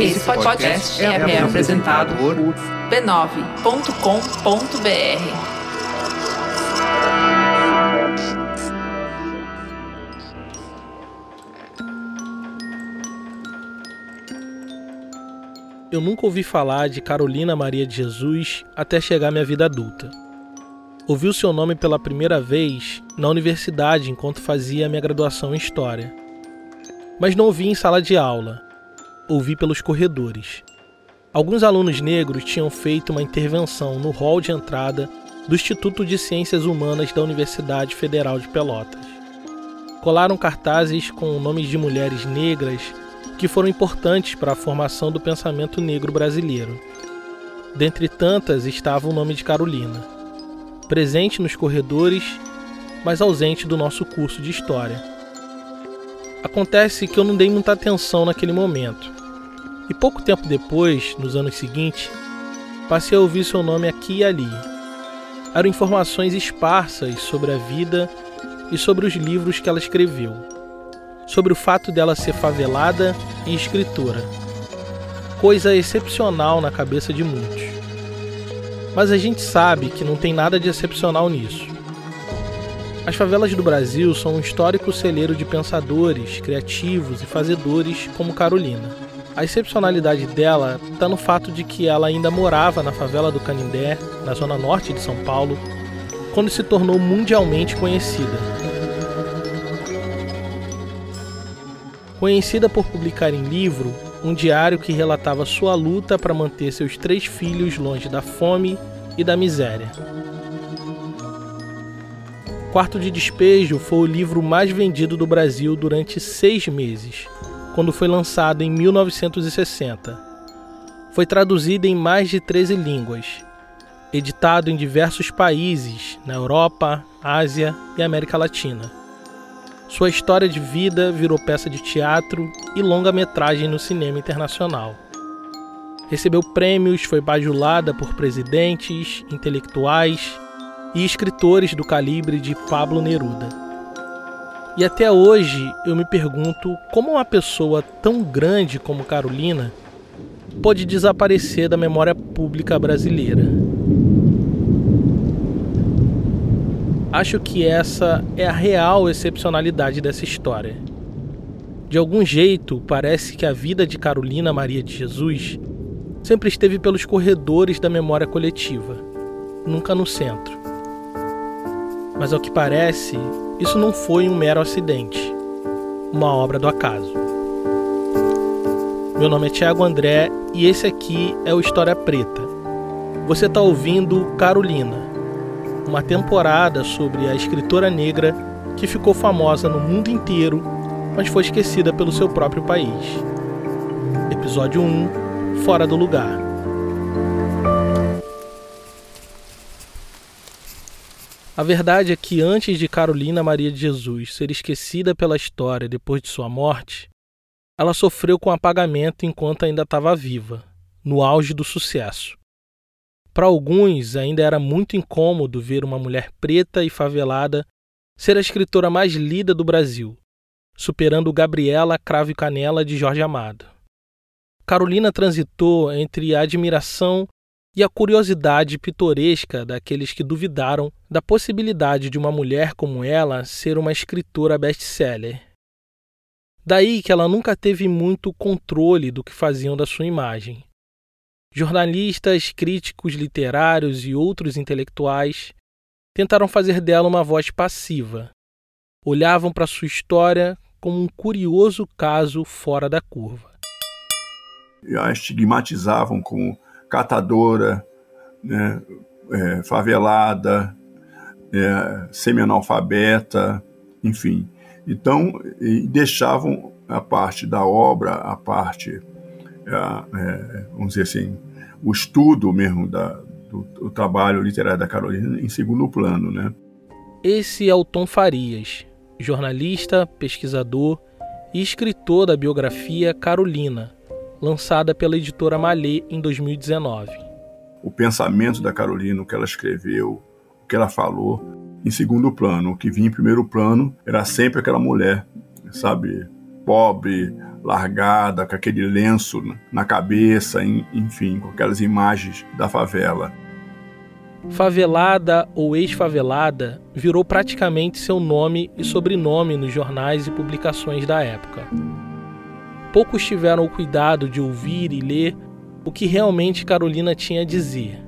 Esse podcast é, é apresentado por b9.com.br. Eu nunca ouvi falar de Carolina Maria de Jesus até chegar à minha vida adulta. Ouvi o seu nome pela primeira vez na universidade enquanto fazia minha graduação em História. Mas não ouvi em sala de aula, ouvi pelos corredores. Alguns alunos negros tinham feito uma intervenção no hall de entrada do Instituto de Ciências Humanas da Universidade Federal de Pelotas. Colaram cartazes com nomes de mulheres negras que foram importantes para a formação do pensamento negro brasileiro. Dentre tantas estava o nome de Carolina presente nos corredores, mas ausente do nosso curso de história. Acontece que eu não dei muita atenção naquele momento. E pouco tempo depois, nos anos seguintes, passei a ouvir seu nome aqui e ali. Eram informações esparsas sobre a vida e sobre os livros que ela escreveu, sobre o fato dela ser favelada e escritora, coisa excepcional na cabeça de muitos. Mas a gente sabe que não tem nada de excepcional nisso. As favelas do Brasil são um histórico celeiro de pensadores, criativos e fazedores como Carolina. A excepcionalidade dela está no fato de que ela ainda morava na favela do Canindé, na zona norte de São Paulo, quando se tornou mundialmente conhecida. Conhecida por publicar em livro um diário que relatava sua luta para manter seus três filhos longe da fome e da miséria. Quarto de Despejo foi o livro mais vendido do Brasil durante seis meses, quando foi lançado em 1960. Foi traduzido em mais de 13 línguas, editado em diversos países na Europa, Ásia e América Latina. Sua história de vida virou peça de teatro e longa-metragem no cinema internacional. Recebeu prêmios, foi bajulada por presidentes, intelectuais e escritores do calibre de Pablo Neruda. E até hoje eu me pergunto como uma pessoa tão grande como Carolina pode desaparecer da memória pública brasileira. Acho que essa é a real excepcionalidade dessa história. De algum jeito, parece que a vida de Carolina Maria de Jesus sempre esteve pelos corredores da memória coletiva, nunca no centro. Mas ao que parece, isso não foi um mero acidente, uma obra do acaso. Meu nome é Tiago André e esse aqui é o História Preta. Você está ouvindo Carolina uma temporada sobre a escritora negra que ficou famosa no mundo inteiro, mas foi esquecida pelo seu próprio país. Episódio 1 Fora do Lugar. A verdade é que antes de Carolina Maria de Jesus ser esquecida pela história depois de sua morte, ela sofreu com apagamento enquanto ainda estava viva, no auge do sucesso. Para alguns, ainda era muito incômodo ver uma mulher preta e favelada ser a escritora mais lida do Brasil, superando Gabriela Cravo e Canela de Jorge Amado. Carolina transitou entre a admiração e a curiosidade pitoresca daqueles que duvidaram da possibilidade de uma mulher como ela ser uma escritora best-seller. Daí que ela nunca teve muito controle do que faziam da sua imagem. Jornalistas, críticos literários e outros intelectuais tentaram fazer dela uma voz passiva. Olhavam para sua história como um curioso caso fora da curva. A estigmatizavam como catadora, né, é, favelada, é, semi-analfabeta, enfim. Então, deixavam a parte da obra, a parte é, vamos dizer assim, o estudo mesmo da, do, do, trabalho literário da Carolina em segundo plano, né? Esse é o Tom Farias, jornalista, pesquisador e escritor da biografia Carolina, lançada pela editora Malê em 2019. O pensamento da Carolina, o que ela escreveu, o que ela falou, em segundo plano. O que vinha em primeiro plano era sempre aquela mulher, sabe, pobre, largada, com aquele lenço na cabeça, enfim, com aquelas imagens da favela. Favelada ou ex-favelada virou praticamente seu nome e sobrenome nos jornais e publicações da época. Poucos tiveram o cuidado de ouvir e ler o que realmente Carolina tinha a dizer.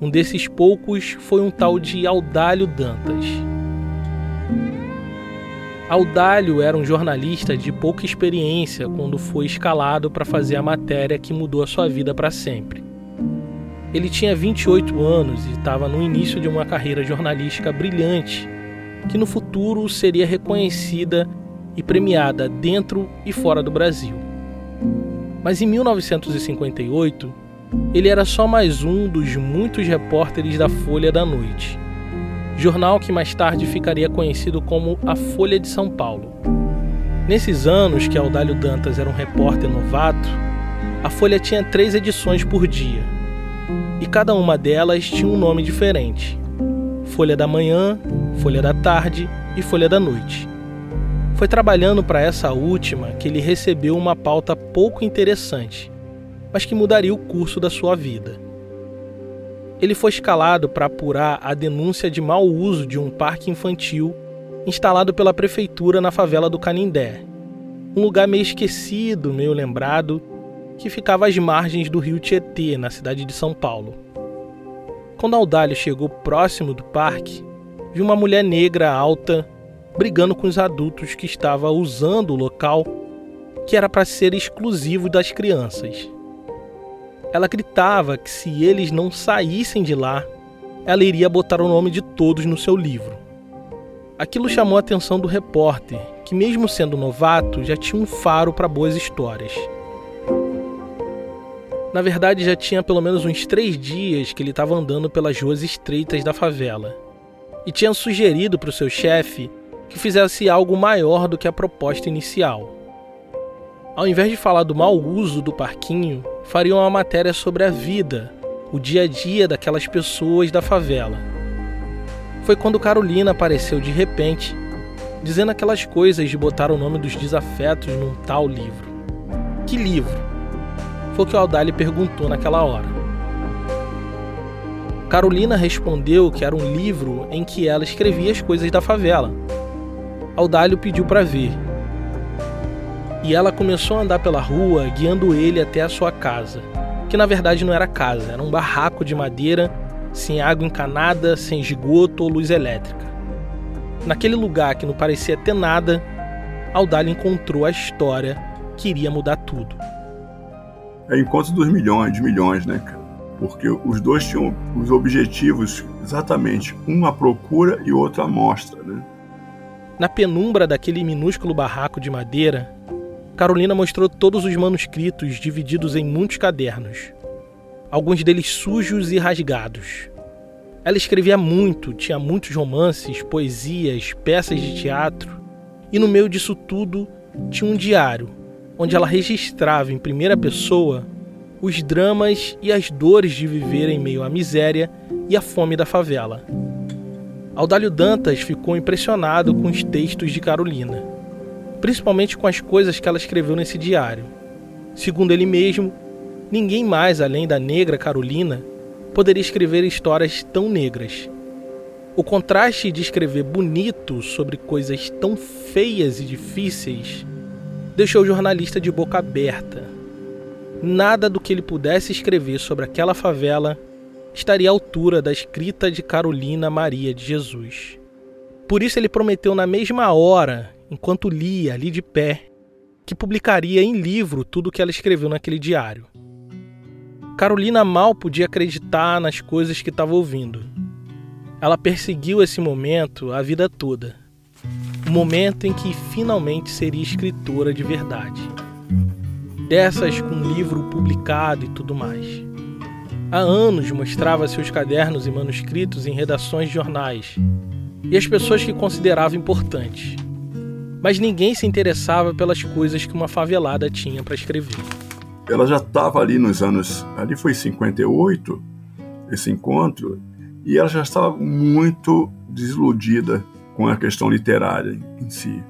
Um desses poucos foi um tal de Audálio Dantas. Audálio era um jornalista de pouca experiência quando foi escalado para fazer a matéria que mudou a sua vida para sempre. Ele tinha 28 anos e estava no início de uma carreira jornalística brilhante, que no futuro seria reconhecida e premiada dentro e fora do Brasil. Mas em 1958, ele era só mais um dos muitos repórteres da Folha da Noite, jornal que mais tarde ficaria conhecido como a Folha de São Paulo. Nesses anos que Audálio Dantas era um repórter novato, a Folha tinha três edições por dia, e cada uma delas tinha um nome diferente: Folha da Manhã, Folha da Tarde e Folha da Noite. Foi trabalhando para essa última que ele recebeu uma pauta pouco interessante, mas que mudaria o curso da sua vida. Ele foi escalado para apurar a denúncia de mau uso de um parque infantil instalado pela prefeitura na favela do Canindé, um lugar meio esquecido, meio lembrado, que ficava às margens do rio Tietê, na cidade de São Paulo. Quando Audálio chegou próximo do parque, viu uma mulher negra alta brigando com os adultos que estavam usando o local que era para ser exclusivo das crianças. Ela gritava que se eles não saíssem de lá, ela iria botar o nome de todos no seu livro. Aquilo chamou a atenção do repórter, que, mesmo sendo novato, já tinha um faro para boas histórias. Na verdade, já tinha pelo menos uns três dias que ele estava andando pelas ruas estreitas da favela e tinha sugerido para o seu chefe que fizesse algo maior do que a proposta inicial. Ao invés de falar do mau uso do parquinho, fariam uma matéria sobre a vida, o dia a dia daquelas pessoas da favela. Foi quando Carolina apareceu de repente, dizendo aquelas coisas de botar o nome dos desafetos num tal livro. Que livro? Foi o que o Aldali perguntou naquela hora. Carolina respondeu que era um livro em que ela escrevia as coisas da favela. Aldalho pediu para ver e ela começou a andar pela rua, guiando ele até a sua casa, que na verdade não era casa, era um barraco de madeira, sem água encanada, sem esgoto ou luz elétrica. Naquele lugar que não parecia ter nada, Aldalho encontrou a história que iria mudar tudo. É encontro dos milhões, de milhões, né, cara? Porque os dois tinham os objetivos exatamente, um a procura e outro a mostra, né? Na penumbra daquele minúsculo barraco de madeira, Carolina mostrou todos os manuscritos divididos em muitos cadernos, alguns deles sujos e rasgados. Ela escrevia muito, tinha muitos romances, poesias, peças de teatro, e no meio disso tudo tinha um diário, onde ela registrava em primeira pessoa os dramas e as dores de viver em meio à miséria e à fome da favela. Audálio Dantas ficou impressionado com os textos de Carolina principalmente com as coisas que ela escreveu nesse diário. Segundo ele mesmo, ninguém mais além da negra Carolina poderia escrever histórias tão negras. O contraste de escrever bonito sobre coisas tão feias e difíceis deixou o jornalista de boca aberta. Nada do que ele pudesse escrever sobre aquela favela estaria à altura da escrita de Carolina Maria de Jesus. Por isso ele prometeu na mesma hora enquanto lia ali de pé, que publicaria em livro tudo o que ela escreveu naquele diário. Carolina mal podia acreditar nas coisas que estava ouvindo. Ela perseguiu esse momento a vida toda. O momento em que finalmente seria escritora de verdade. Dessas com livro publicado e tudo mais. Há anos mostrava seus cadernos e manuscritos em redações de jornais e as pessoas que considerava importantes mas ninguém se interessava pelas coisas que uma favelada tinha para escrever. Ela já estava ali nos anos. Ali foi 58, esse encontro, e ela já estava muito desiludida com a questão literária em si.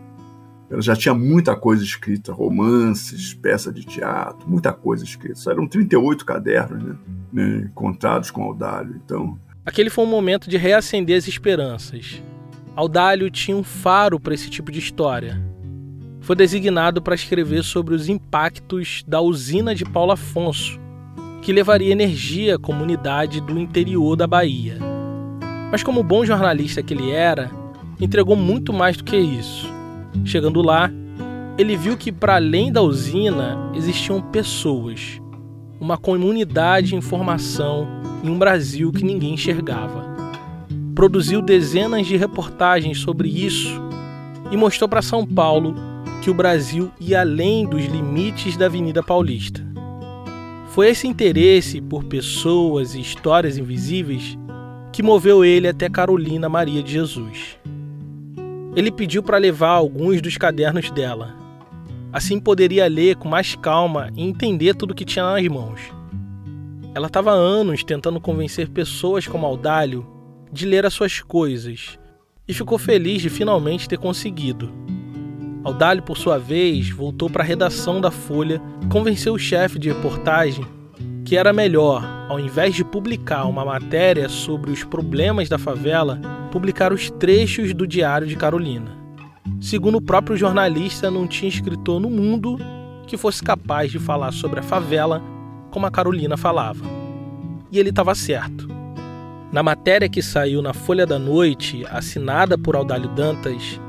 Ela já tinha muita coisa escrita, romances, peças de teatro, muita coisa escrita. Eram 38 cadernos, né? né? Contados com Audálio. Então. Aquele foi um momento de reacender as esperanças. Audálio tinha um faro para esse tipo de história. Foi designado para escrever sobre os impactos da usina de Paulo Afonso, que levaria energia à comunidade do interior da Bahia. Mas, como bom jornalista que ele era, entregou muito mais do que isso. Chegando lá, ele viu que para além da usina existiam pessoas, uma comunidade em formação em um Brasil que ninguém enxergava. Produziu dezenas de reportagens sobre isso e mostrou para São Paulo que o Brasil ia além dos limites da Avenida Paulista. Foi esse interesse por pessoas e histórias invisíveis que moveu ele até Carolina Maria de Jesus ele pediu para levar alguns dos cadernos dela. Assim poderia ler com mais calma e entender tudo que tinha nas mãos. Ela estava anos tentando convencer pessoas como Audálio de ler as suas coisas e ficou feliz de finalmente ter conseguido. Audálio, por sua vez, voltou para a redação da Folha convenceu o chefe de reportagem que era melhor, ao invés de publicar uma matéria sobre os problemas da favela, publicar os trechos do Diário de Carolina. Segundo o próprio jornalista, não tinha escritor no mundo que fosse capaz de falar sobre a favela como a Carolina falava. E ele estava certo. Na matéria que saiu na Folha da Noite, assinada por Audálio Dantas,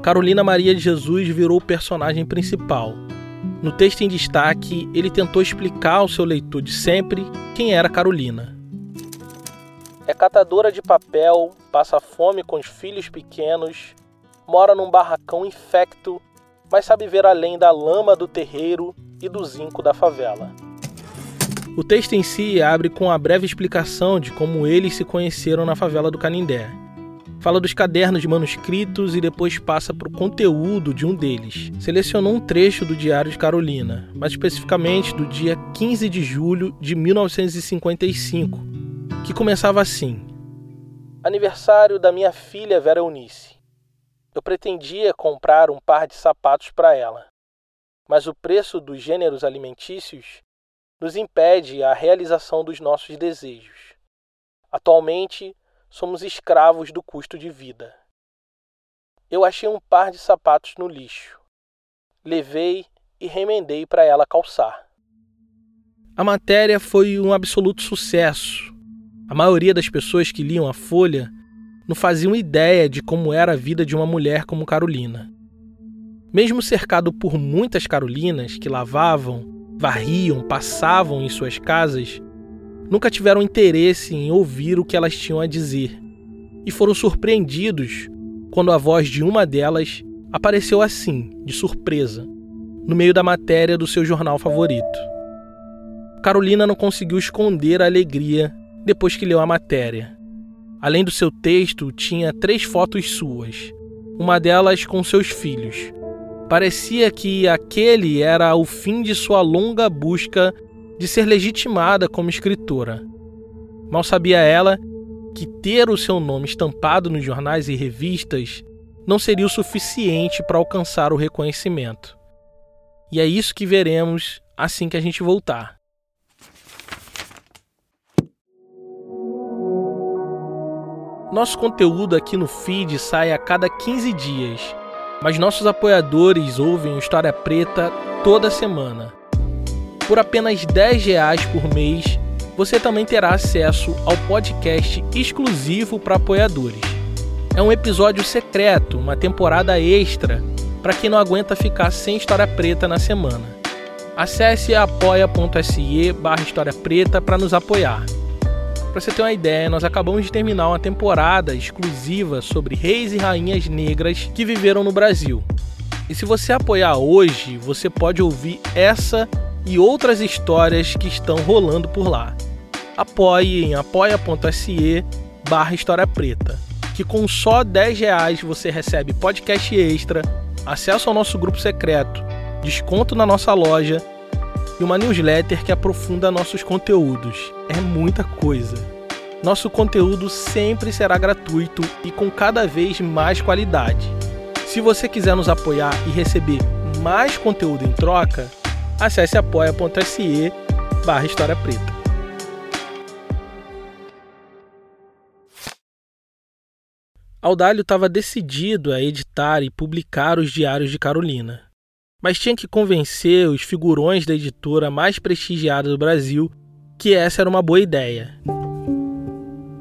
Carolina Maria de Jesus virou o personagem principal no texto em destaque, ele tentou explicar ao seu leitor de sempre quem era Carolina. É catadora de papel, passa fome com os filhos pequenos, mora num barracão infecto, mas sabe ver além da lama do terreiro e do zinco da favela. O texto em si abre com a breve explicação de como eles se conheceram na favela do Canindé Fala dos cadernos de manuscritos e depois passa para o conteúdo de um deles. Selecionou um trecho do Diário de Carolina, mais especificamente do dia 15 de julho de 1955, que começava assim: Aniversário da minha filha Vera Eunice. Eu pretendia comprar um par de sapatos para ela, mas o preço dos gêneros alimentícios nos impede a realização dos nossos desejos. Atualmente, somos escravos do custo de vida. Eu achei um par de sapatos no lixo. Levei e remendei para ela calçar. A matéria foi um absoluto sucesso. A maioria das pessoas que liam a Folha não faziam ideia de como era a vida de uma mulher como Carolina. Mesmo cercado por muitas Carolinas que lavavam, varriam, passavam em suas casas, nunca tiveram interesse em ouvir o que elas tinham a dizer e foram surpreendidos quando a voz de uma delas apareceu assim, de surpresa, no meio da matéria do seu jornal favorito. Carolina não conseguiu esconder a alegria depois que leu a matéria. Além do seu texto, tinha três fotos suas, uma delas com seus filhos. Parecia que aquele era o fim de sua longa busca de ser legitimada como escritora. Mal sabia ela que ter o seu nome estampado nos jornais e revistas não seria o suficiente para alcançar o reconhecimento. E é isso que veremos assim que a gente voltar. Nosso conteúdo aqui no feed sai a cada 15 dias, mas nossos apoiadores ouvem História Preta toda semana. Por apenas 10 reais por mês, você também terá acesso ao podcast exclusivo para apoiadores. É um episódio secreto, uma temporada extra, para quem não aguenta ficar sem história preta na semana. Acesse apoia.se barra História Preta para nos apoiar. Para você ter uma ideia, nós acabamos de terminar uma temporada exclusiva sobre reis e rainhas negras que viveram no Brasil. E se você apoiar hoje, você pode ouvir essa e outras histórias que estão rolando por lá. Apoie em apoia.se barra História Preta, que com só 10 reais você recebe podcast extra, acesso ao nosso grupo secreto, desconto na nossa loja e uma newsletter que aprofunda nossos conteúdos. É muita coisa. Nosso conteúdo sempre será gratuito e com cada vez mais qualidade. Se você quiser nos apoiar e receber mais conteúdo em troca, acesse apoia.se barra História Preta. Audálio estava decidido a editar e publicar os diários de Carolina, mas tinha que convencer os figurões da editora mais prestigiada do Brasil que essa era uma boa ideia.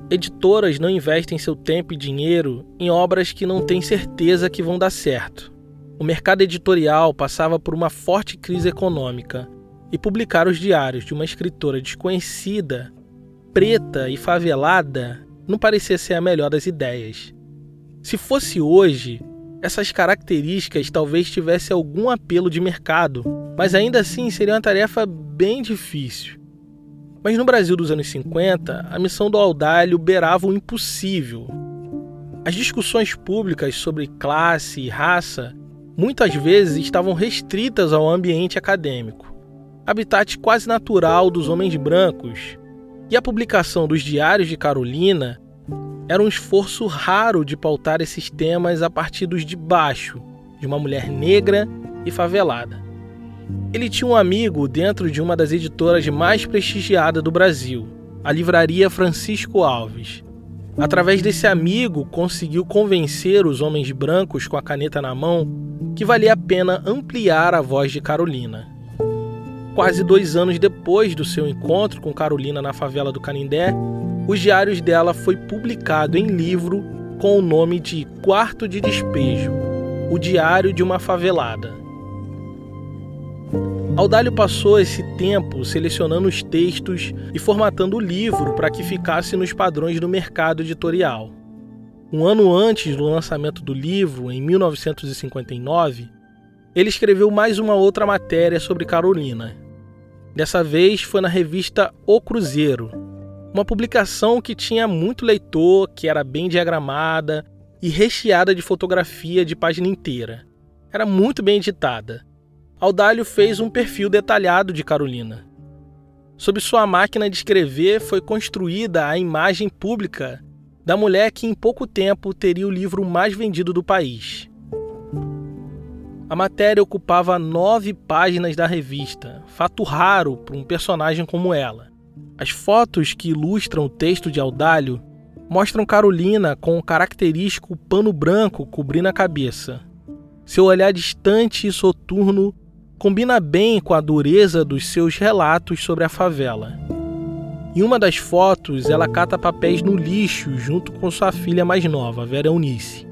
Editoras não investem seu tempo e dinheiro em obras que não têm certeza que vão dar certo. O mercado editorial passava por uma forte crise econômica e publicar os diários de uma escritora desconhecida, preta e favelada não parecia ser a melhor das ideias. Se fosse hoje, essas características talvez tivessem algum apelo de mercado, mas ainda assim seria uma tarefa bem difícil. Mas no Brasil dos anos 50, a missão do Audálio beirava o impossível. As discussões públicas sobre classe e raça muitas vezes estavam restritas ao ambiente acadêmico, habitat quase natural dos homens brancos, e a publicação dos Diários de Carolina era um esforço raro de pautar esses temas a partir dos de baixo, de uma mulher negra e favelada. Ele tinha um amigo dentro de uma das editoras mais prestigiadas do Brasil, a Livraria Francisco Alves. Através desse amigo, conseguiu convencer os homens brancos com a caneta na mão que valia a pena ampliar a voz de Carolina. Quase dois anos depois do seu encontro com Carolina na favela do Canindé, os diários dela foi publicado em livro com o nome de Quarto de Despejo, o Diário de uma Favelada. Audálio passou esse tempo selecionando os textos e formatando o livro para que ficasse nos padrões do mercado editorial. Um ano antes do lançamento do livro, em 1959, ele escreveu mais uma outra matéria sobre Carolina. Dessa vez foi na revista O Cruzeiro, uma publicação que tinha muito leitor, que era bem diagramada e recheada de fotografia de página inteira. Era muito bem editada. Audálio fez um perfil detalhado de Carolina. Sob sua máquina de escrever foi construída a imagem pública da mulher que em pouco tempo teria o livro mais vendido do país. A matéria ocupava nove páginas da revista, fato raro para um personagem como ela. As fotos que ilustram o texto de Audálio mostram Carolina com o característico pano branco cobrindo a cabeça. Seu olhar distante e soturno combina bem com a dureza dos seus relatos sobre a favela. Em uma das fotos, ela cata papéis no lixo junto com sua filha mais nova, Vera Eunice.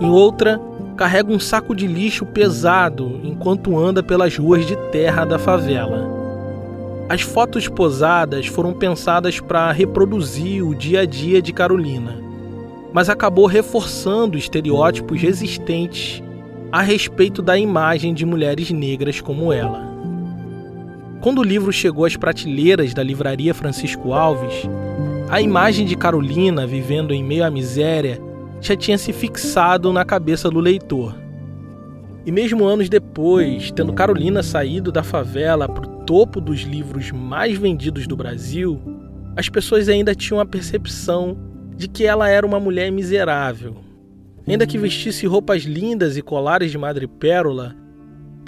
Em outra, carrega um saco de lixo pesado enquanto anda pelas ruas de terra da favela. As fotos posadas foram pensadas para reproduzir o dia a dia de Carolina, mas acabou reforçando estereótipos existentes a respeito da imagem de mulheres negras como ela. Quando o livro chegou às prateleiras da livraria Francisco Alves, a imagem de Carolina vivendo em meio à miséria já tinha se fixado na cabeça do leitor. E mesmo anos depois, tendo Carolina saído da favela para o topo dos livros mais vendidos do Brasil, as pessoas ainda tinham a percepção de que ela era uma mulher miserável, Ainda que vestisse roupas lindas e colares de madrepérola,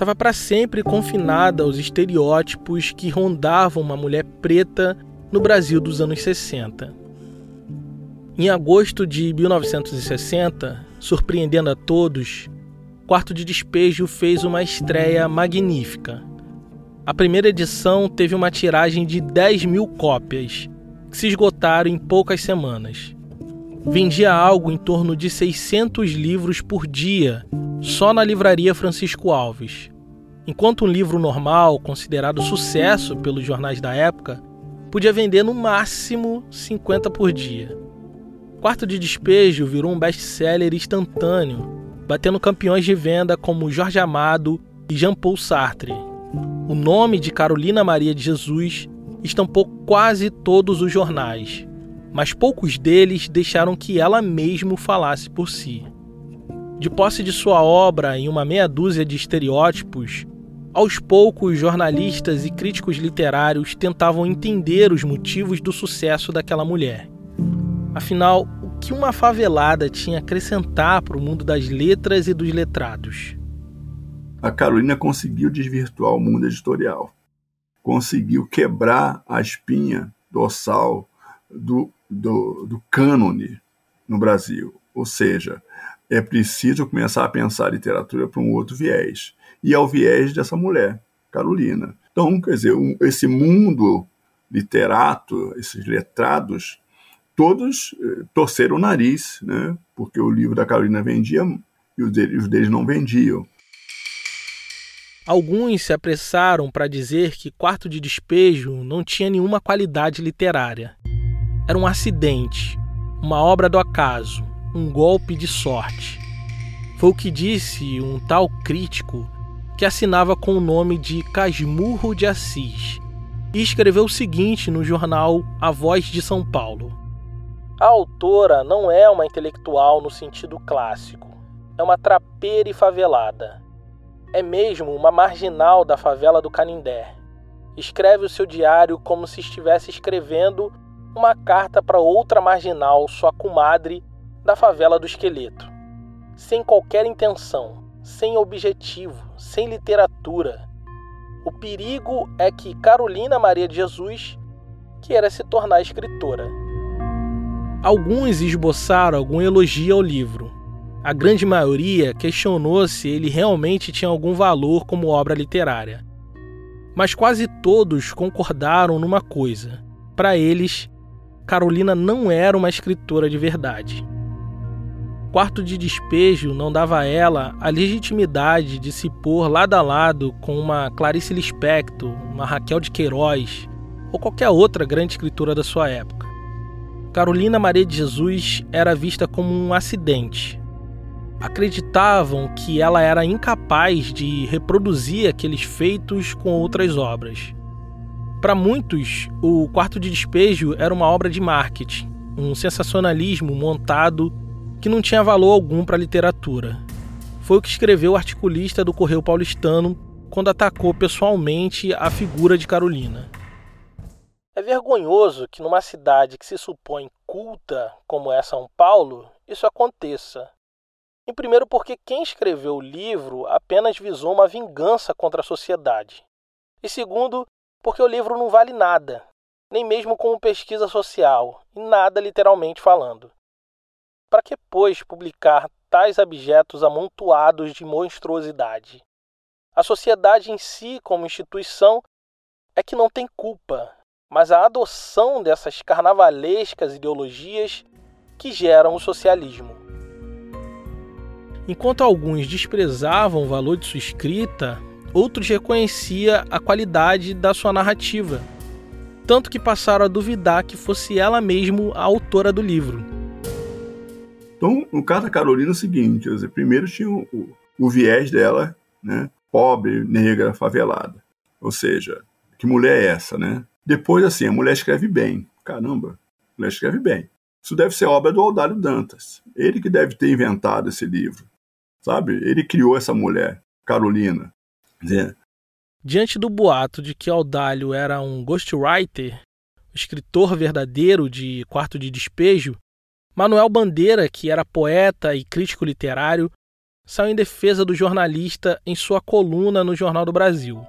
estava para sempre confinada aos estereótipos que rondavam uma mulher preta no Brasil dos anos 60. Em agosto de 1960, surpreendendo a todos, Quarto de Despejo fez uma estreia magnífica. A primeira edição teve uma tiragem de 10 mil cópias, que se esgotaram em poucas semanas vendia algo em torno de 600 livros por dia, só na livraria Francisco Alves. Enquanto um livro normal, considerado sucesso pelos jornais da época, podia vender no máximo 50 por dia. Quarto de Despejo virou um best-seller instantâneo, batendo campeões de venda como Jorge Amado e Jean-Paul Sartre. O nome de Carolina Maria de Jesus estampou quase todos os jornais mas poucos deles deixaram que ela mesmo falasse por si. De posse de sua obra em uma meia dúzia de estereótipos, aos poucos jornalistas e críticos literários tentavam entender os motivos do sucesso daquela mulher. Afinal, o que uma favelada tinha a acrescentar para o mundo das letras e dos letrados? A Carolina conseguiu desvirtuar o mundo editorial. Conseguiu quebrar a espinha dorsal do, do, do cânone no Brasil. Ou seja, é preciso começar a pensar a literatura para um outro viés. E é o viés dessa mulher, Carolina. Então, quer dizer, um, esse mundo literato, esses letrados, todos eh, torceram o nariz, né? porque o livro da Carolina vendia e os deles, os deles não vendiam. Alguns se apressaram para dizer que Quarto de Despejo não tinha nenhuma qualidade literária. Era um acidente, uma obra do acaso, um golpe de sorte. Foi o que disse um tal crítico que assinava com o nome de Casmurro de Assis e escreveu o seguinte no jornal A Voz de São Paulo: A autora não é uma intelectual no sentido clássico, é uma trapeira e favelada é mesmo uma marginal da favela do Canindé. Escreve o seu diário como se estivesse escrevendo uma carta para outra marginal, sua comadre, da favela do Esqueleto. Sem qualquer intenção, sem objetivo, sem literatura. O perigo é que Carolina Maria de Jesus queira se tornar escritora. Alguns esboçaram algum elogio ao livro, a grande maioria questionou se ele realmente tinha algum valor como obra literária. Mas quase todos concordaram numa coisa: para eles, Carolina não era uma escritora de verdade. Quarto de Despejo não dava a ela a legitimidade de se pôr lado a lado com uma Clarice Lispector, uma Raquel de Queiroz ou qualquer outra grande escritora da sua época. Carolina Maria de Jesus era vista como um acidente, acreditavam que ela era incapaz de reproduzir aqueles feitos com outras obras. Para muitos, o Quarto de Despejo era uma obra de marketing, um sensacionalismo montado que não tinha valor algum para a literatura. Foi o que escreveu o articulista do Correio Paulistano quando atacou pessoalmente a figura de Carolina. É vergonhoso que numa cidade que se supõe culta como é São Paulo, isso aconteça. Em primeiro, porque quem escreveu o livro apenas visou uma vingança contra a sociedade. E segundo, porque o livro não vale nada, nem mesmo como pesquisa social, e nada literalmente falando. Para que, pois, publicar tais objetos amontoados de monstruosidade? A sociedade em si, como instituição, é que não tem culpa, mas a adoção dessas carnavalescas ideologias que geram o socialismo. Enquanto alguns desprezavam o valor de sua escrita, outros reconheciam a qualidade da sua narrativa, tanto que passaram a duvidar que fosse ela mesma a autora do livro. Então, no caso da Carolina é o seguinte, dizer, primeiro tinha o, o, viés dela, né, pobre, negra, favelada. Ou seja, que mulher é essa, né? Depois, assim, a mulher escreve bem. Caramba, a mulher escreve bem. Isso deve ser obra do Aldário Dantas. Ele que deve ter inventado esse livro sabe? Ele criou essa mulher, Carolina. Diante do boato de que Audálio era um ghostwriter, escritor verdadeiro de Quarto de Despejo, Manuel Bandeira, que era poeta e crítico literário, saiu em defesa do jornalista em sua coluna no Jornal do Brasil.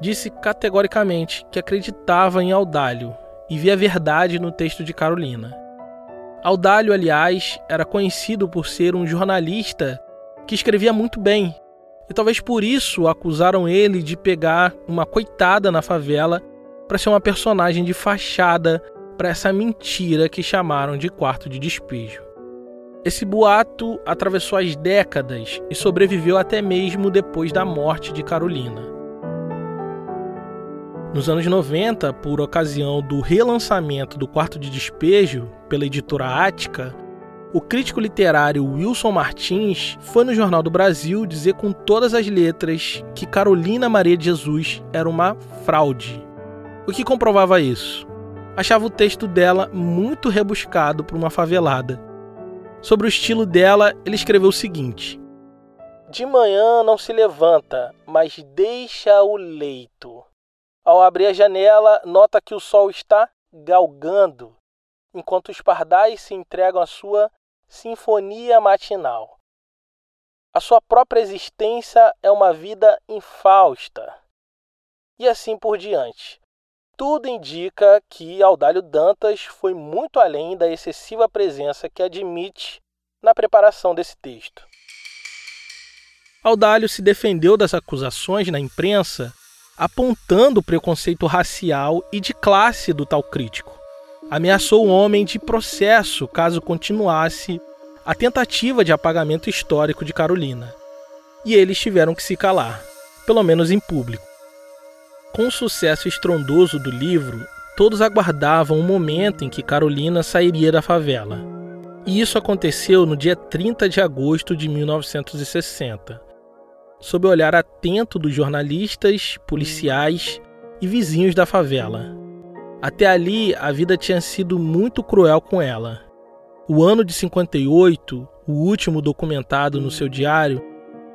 Disse categoricamente que acreditava em Audálio e via verdade no texto de Carolina. Audálio, aliás, era conhecido por ser um jornalista que escrevia muito bem. E talvez por isso acusaram ele de pegar uma coitada na favela para ser uma personagem de fachada para essa mentira que chamaram de quarto de despejo. Esse boato atravessou as décadas e sobreviveu até mesmo depois da morte de Carolina. Nos anos 90, por ocasião do relançamento do Quarto de Despejo pela editora Ática, o crítico literário Wilson Martins foi no Jornal do Brasil dizer com todas as letras que Carolina Maria de Jesus era uma fraude. O que comprovava isso? Achava o texto dela muito rebuscado para uma favelada. Sobre o estilo dela, ele escreveu o seguinte: De manhã não se levanta, mas deixa o leito. Ao abrir a janela, nota que o sol está galgando enquanto os pardais se entregam à sua sinfonia matinal. A sua própria existência é uma vida infausta. E assim por diante. Tudo indica que Audálio Dantas foi muito além da excessiva presença que admite na preparação desse texto. Audálio se defendeu das acusações na imprensa, apontando o preconceito racial e de classe do tal crítico. Ameaçou o homem de processo caso continuasse a tentativa de apagamento histórico de Carolina. E eles tiveram que se calar, pelo menos em público. Com o sucesso estrondoso do livro, todos aguardavam o momento em que Carolina sairia da favela. E isso aconteceu no dia 30 de agosto de 1960 sob o olhar atento dos jornalistas, policiais e vizinhos da favela. Até ali, a vida tinha sido muito cruel com ela. O ano de 58, o último documentado no seu diário,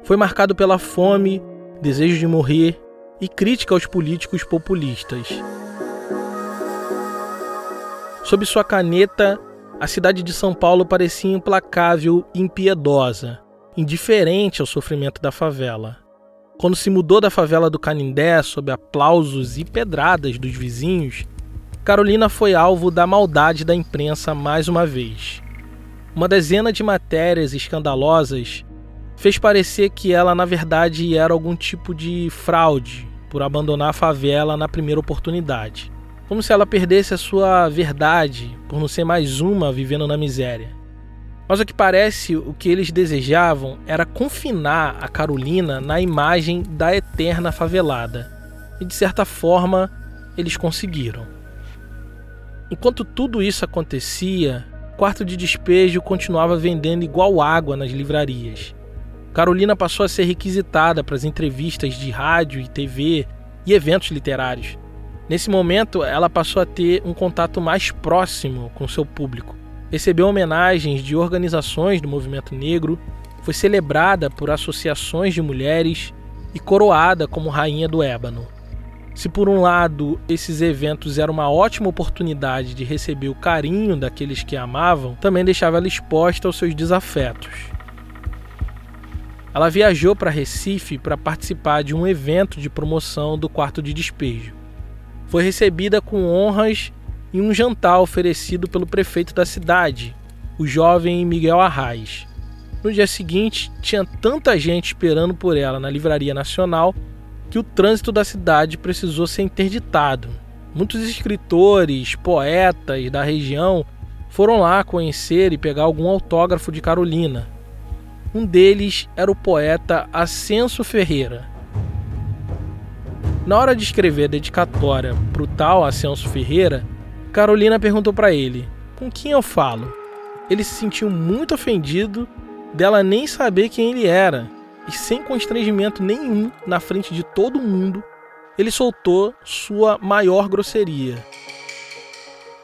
foi marcado pela fome, desejo de morrer e crítica aos políticos populistas. Sob sua caneta, a cidade de São Paulo parecia implacável e impiedosa indiferente ao sofrimento da favela. Quando se mudou da favela do Canindé sob aplausos e pedradas dos vizinhos, Carolina foi alvo da maldade da imprensa mais uma vez. Uma dezena de matérias escandalosas fez parecer que ela, na verdade, era algum tipo de fraude por abandonar a favela na primeira oportunidade. Como se ela perdesse a sua verdade por não ser mais uma vivendo na miséria. Mas o que parece, o que eles desejavam era confinar a Carolina na imagem da eterna favelada. E de certa forma, eles conseguiram. Enquanto tudo isso acontecia, o quarto de despejo continuava vendendo igual água nas livrarias. Carolina passou a ser requisitada para as entrevistas de rádio e TV e eventos literários. Nesse momento, ela passou a ter um contato mais próximo com seu público recebeu homenagens de organizações do movimento negro, foi celebrada por associações de mulheres e coroada como Rainha do Ébano. Se por um lado esses eventos eram uma ótima oportunidade de receber o carinho daqueles que a amavam, também deixava ela exposta aos seus desafetos. Ela viajou para Recife para participar de um evento de promoção do quarto de despejo. Foi recebida com honras em um jantar oferecido pelo prefeito da cidade, o jovem Miguel Arraes. No dia seguinte, tinha tanta gente esperando por ela na Livraria Nacional que o trânsito da cidade precisou ser interditado. Muitos escritores, poetas da região foram lá conhecer e pegar algum autógrafo de Carolina. Um deles era o poeta Ascenso Ferreira. Na hora de escrever a dedicatória para o tal Ascenso Ferreira, Carolina perguntou para ele: Com quem eu falo? Ele se sentiu muito ofendido dela nem saber quem ele era, e sem constrangimento nenhum na frente de todo mundo, ele soltou sua maior grosseria.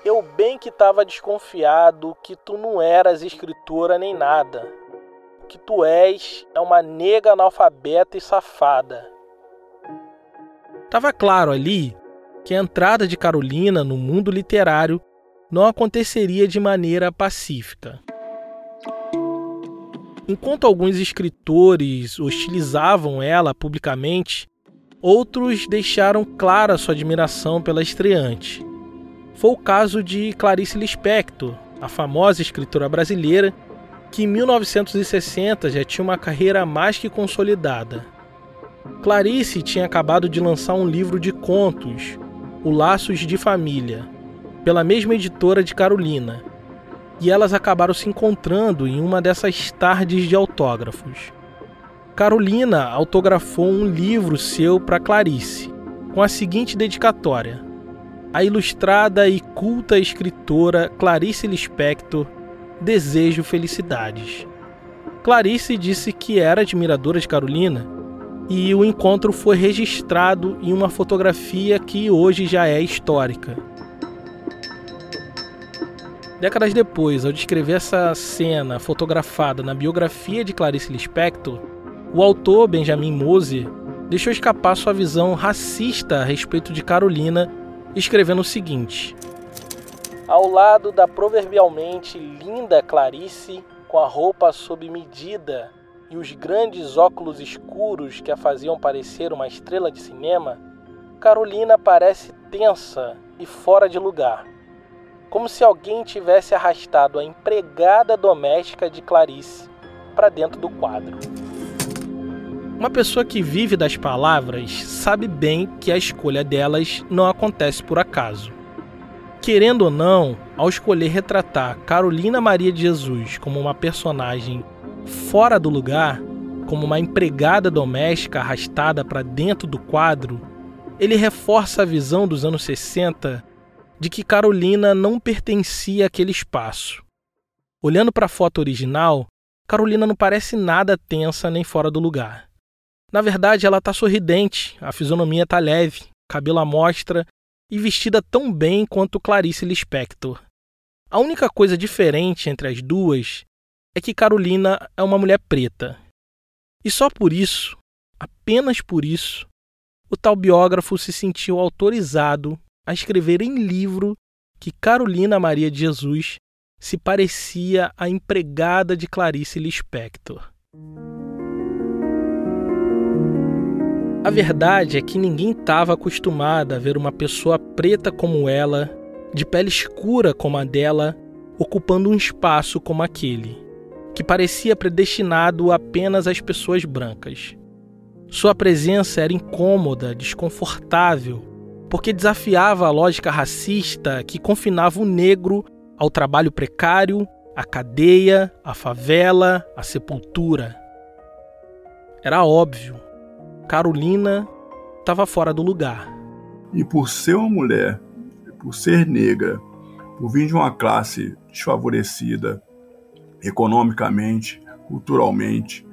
Eu bem que estava desconfiado que tu não eras escritora nem nada. Que tu és é uma nega analfabeta e safada. Tava claro ali que a entrada de Carolina no mundo literário não aconteceria de maneira pacífica. Enquanto alguns escritores hostilizavam ela publicamente, outros deixaram clara sua admiração pela estreante. Foi o caso de Clarice Lispector, a famosa escritora brasileira, que em 1960 já tinha uma carreira mais que consolidada. Clarice tinha acabado de lançar um livro de contos, o Laços de Família, pela mesma editora de Carolina, e elas acabaram se encontrando em uma dessas tardes de autógrafos. Carolina autografou um livro seu para Clarice, com a seguinte dedicatória: A ilustrada e culta escritora Clarice Lispector desejo felicidades. Clarice disse que era admiradora de Carolina e o encontro foi registrado em uma fotografia que hoje já é histórica. Décadas depois, ao descrever essa cena fotografada na biografia de Clarice Lispector, o autor Benjamin Moser deixou escapar sua visão racista a respeito de Carolina, escrevendo o seguinte: ao lado da proverbialmente linda Clarice, com a roupa sob medida e os grandes óculos escuros que a faziam parecer uma estrela de cinema, Carolina parece tensa e fora de lugar, como se alguém tivesse arrastado a empregada doméstica de Clarice para dentro do quadro. Uma pessoa que vive das palavras sabe bem que a escolha delas não acontece por acaso. Querendo ou não, ao escolher retratar Carolina Maria de Jesus como uma personagem fora do lugar, como uma empregada doméstica arrastada para dentro do quadro, ele reforça a visão dos anos 60 de que Carolina não pertencia àquele espaço. Olhando para a foto original, Carolina não parece nada tensa nem fora do lugar. Na verdade, ela está sorridente, a fisionomia está leve, cabelo à mostra e vestida tão bem quanto Clarice Lispector. A única coisa diferente entre as duas é que Carolina é uma mulher preta. E só por isso, apenas por isso, o tal biógrafo se sentiu autorizado a escrever em livro que Carolina Maria de Jesus se parecia à empregada de Clarice Lispector. A verdade é que ninguém estava acostumado a ver uma pessoa preta como ela, de pele escura como a dela, ocupando um espaço como aquele que parecia predestinado apenas às pessoas brancas. Sua presença era incômoda, desconfortável, porque desafiava a lógica racista que confinava o negro ao trabalho precário, à cadeia, à favela, à sepultura. Era óbvio, Carolina estava fora do lugar. E por ser uma mulher, por ser negra, por vir de uma classe desfavorecida, economicamente, culturalmente,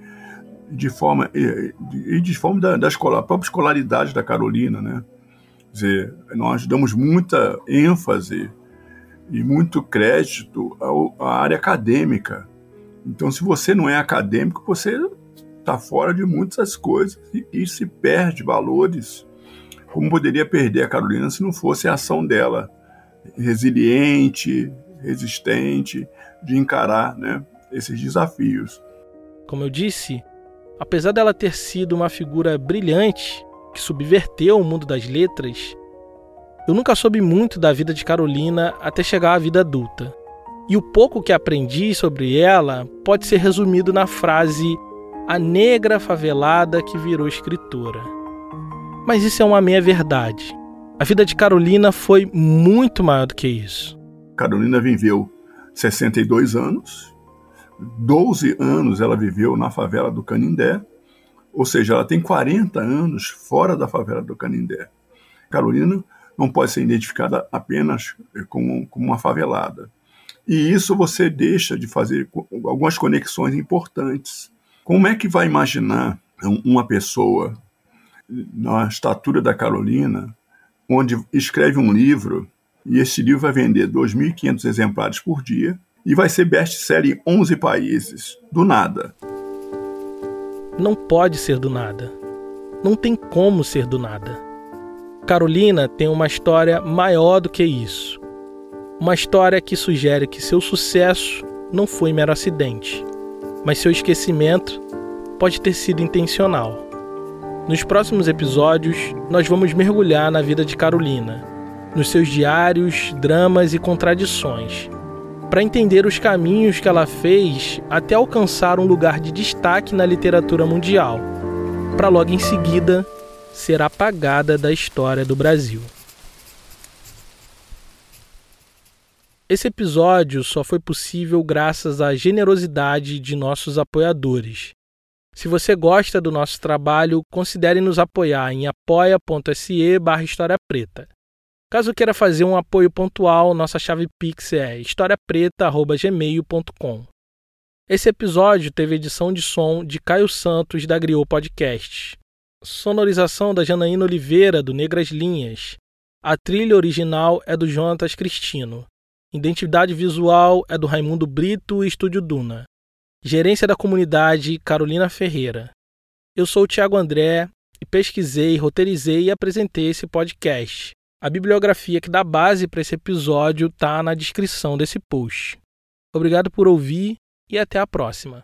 de forma e de forma da, da escola, própria escolaridade da Carolina, né? Quer dizer, nós damos muita ênfase e muito crédito à área acadêmica. Então, se você não é acadêmico, você está fora de muitas coisas e, e, se perde valores, como poderia perder a Carolina se não fosse a ação dela resiliente, resistente, de encarar né, esses desafios. Como eu disse, apesar dela ter sido uma figura brilhante que subverteu o mundo das letras, eu nunca soube muito da vida de Carolina até chegar à vida adulta. E o pouco que aprendi sobre ela pode ser resumido na frase a negra favelada que virou escritora. Mas isso é uma meia-verdade. A vida de Carolina foi muito maior do que isso. Carolina viveu 62 anos, 12 anos ela viveu na favela do Canindé, ou seja, ela tem 40 anos fora da favela do Canindé. Carolina não pode ser identificada apenas como, como uma favelada. E isso você deixa de fazer algumas conexões importantes. Como é que vai imaginar uma pessoa na estatura da Carolina, onde escreve um livro e esse livro vai vender 2.500 exemplares por dia e vai ser best-seller em 11 países, do nada. Não pode ser do nada. Não tem como ser do nada. Carolina tem uma história maior do que isso. Uma história que sugere que seu sucesso não foi mero acidente, mas seu esquecimento pode ter sido intencional. Nos próximos episódios, nós vamos mergulhar na vida de Carolina nos seus diários, dramas e contradições, para entender os caminhos que ela fez até alcançar um lugar de destaque na literatura mundial, para logo em seguida ser apagada da história do Brasil. Esse episódio só foi possível graças à generosidade de nossos apoiadores. Se você gosta do nosso trabalho, considere nos apoiar em apoia.se barra História Preta. Caso queira fazer um apoio pontual, nossa chave Pix é historiapreta.gmail.com. Esse episódio teve edição de som de Caio Santos, da Griot Podcast. Sonorização da Janaína Oliveira, do Negras Linhas. A trilha original é do Jonatas Cristino. Identidade visual é do Raimundo Brito e Estúdio Duna. Gerência da comunidade Carolina Ferreira. Eu sou o Thiago André e pesquisei, roteirizei e apresentei esse podcast. A bibliografia que dá base para esse episódio está na descrição desse post. Obrigado por ouvir e até a próxima.